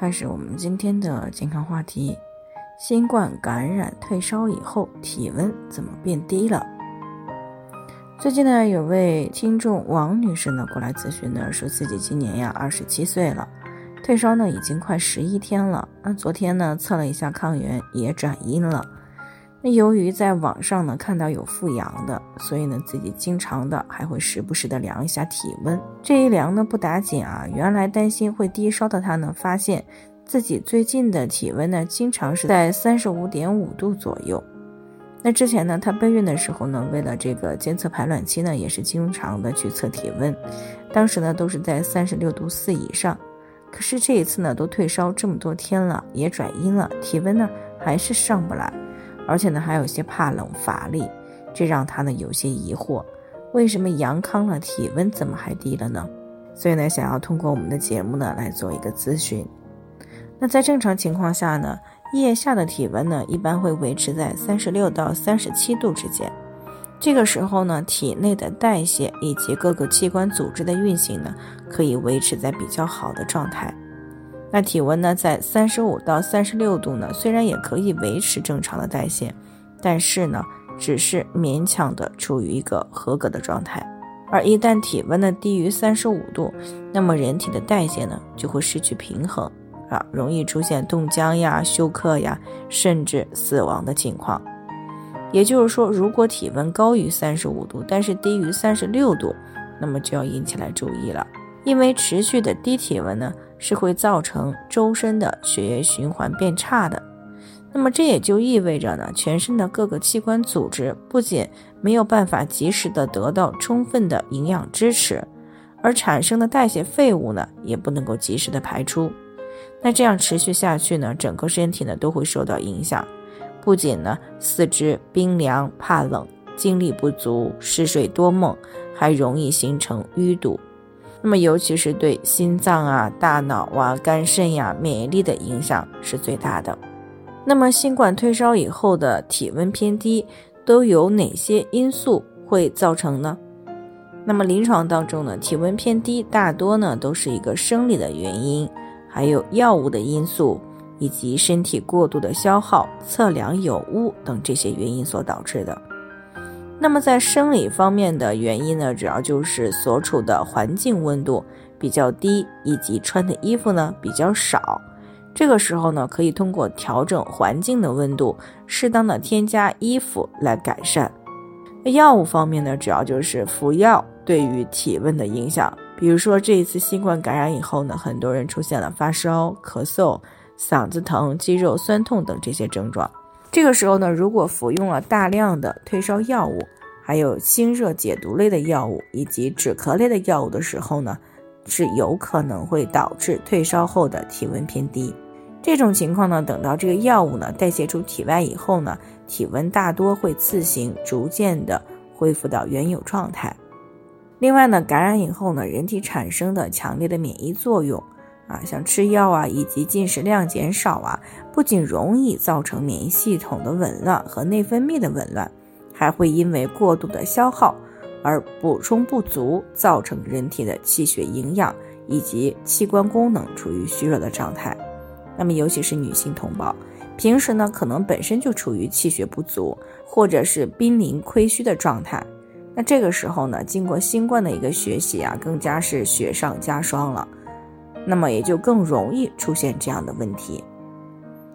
开始我们今天的健康话题：新冠感染退烧以后，体温怎么变低了？最近呢，有位听众王女士呢过来咨询呢，说自己今年呀二十七岁了，退烧呢已经快十一天了，那昨天呢测了一下抗原也转阴了。那由于在网上呢看到有复阳的，所以呢自己经常的还会时不时的量一下体温。这一量呢不打紧啊，原来担心会低烧的他呢，发现自己最近的体温呢经常是在三十五点五度左右。那之前呢他备孕的时候呢，为了这个监测排卵期呢，也是经常的去测体温，当时呢都是在三十六度四以上。可是这一次呢都退烧这么多天了，也转阴了，体温呢还是上不来。而且呢，还有些怕冷乏力，这让他呢有些疑惑，为什么阳康了体温怎么还低了呢？所以呢，想要通过我们的节目呢来做一个咨询。那在正常情况下呢，腋下的体温呢一般会维持在三十六到三十七度之间，这个时候呢，体内的代谢以及各个器官组织的运行呢可以维持在比较好的状态。那体温呢，在三十五到三十六度呢，虽然也可以维持正常的代谢，但是呢，只是勉强的处于一个合格的状态。而一旦体温呢低于三十五度，那么人体的代谢呢就会失去平衡啊，容易出现冻僵呀、休克呀，甚至死亡的情况。也就是说，如果体温高于三十五度，但是低于三十六度，那么就要引起来注意了，因为持续的低体温呢。是会造成周身的血液循环变差的，那么这也就意味着呢，全身的各个器官组织不仅没有办法及时的得到充分的营养支持，而产生的代谢废物呢，也不能够及时的排出。那这样持续下去呢，整个身体呢都会受到影响，不仅呢四肢冰凉怕冷、精力不足、嗜睡多梦，还容易形成淤堵。那么，尤其是对心脏啊、大脑啊、肝肾呀、免疫力的影响是最大的。那么，新冠退烧以后的体温偏低，都有哪些因素会造成呢？那么，临床当中呢，体温偏低大多呢都是一个生理的原因，还有药物的因素，以及身体过度的消耗、测量有误等这些原因所导致的。那么在生理方面的原因呢，主要就是所处的环境温度比较低，以及穿的衣服呢比较少。这个时候呢，可以通过调整环境的温度，适当的添加衣服来改善。药物方面呢，主要就是服药对于体温的影响。比如说这一次新冠感染以后呢，很多人出现了发烧、咳嗽、嗓子疼、肌肉酸痛等这些症状。这个时候呢，如果服用了大量的退烧药物，还有清热解毒类的药物以及止咳类的药物的时候呢，是有可能会导致退烧后的体温偏低。这种情况呢，等到这个药物呢代谢出体外以后呢，体温大多会自行逐渐的恢复到原有状态。另外呢，感染以后呢，人体产生的强烈的免疫作用。啊，像吃药啊，以及进食量减少啊，不仅容易造成免疫系统的紊乱和内分泌的紊乱，还会因为过度的消耗而补充不足，造成人体的气血营养以及器官功能处于虚弱的状态。那么，尤其是女性同胞，平时呢可能本身就处于气血不足或者是濒临亏虚的状态，那这个时候呢，经过新冠的一个学习啊，更加是雪上加霜了。那么也就更容易出现这样的问题，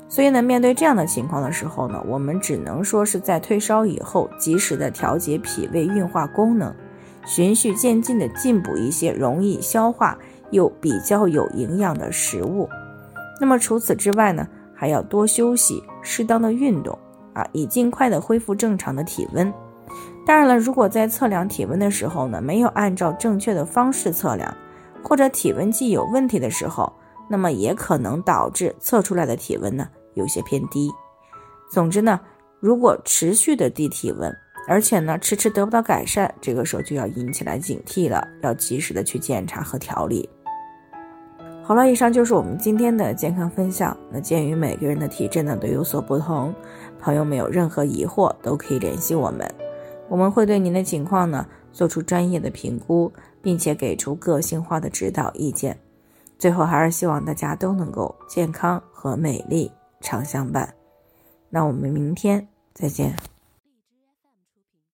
所以呢，面对这样的情况的时候呢，我们只能说是在退烧以后，及时的调节脾胃运化功能，循序渐进的进补一些容易消化又比较有营养的食物。那么除此之外呢，还要多休息，适当的运动啊，以尽快的恢复正常的体温。当然了，如果在测量体温的时候呢，没有按照正确的方式测量。或者体温计有问题的时候，那么也可能导致测出来的体温呢有些偏低。总之呢，如果持续的低体温，而且呢迟迟得不到改善，这个时候就要引起来警惕了，要及时的去检查和调理。好了，以上就是我们今天的健康分享。那鉴于每个人的体质呢都有所不同，朋友们有任何疑惑都可以联系我们，我们会对您的情况呢做出专业的评估，并且给出个性化的指导意见。最后还是希望大家都能够健康和美丽常相伴。那我们明天再见。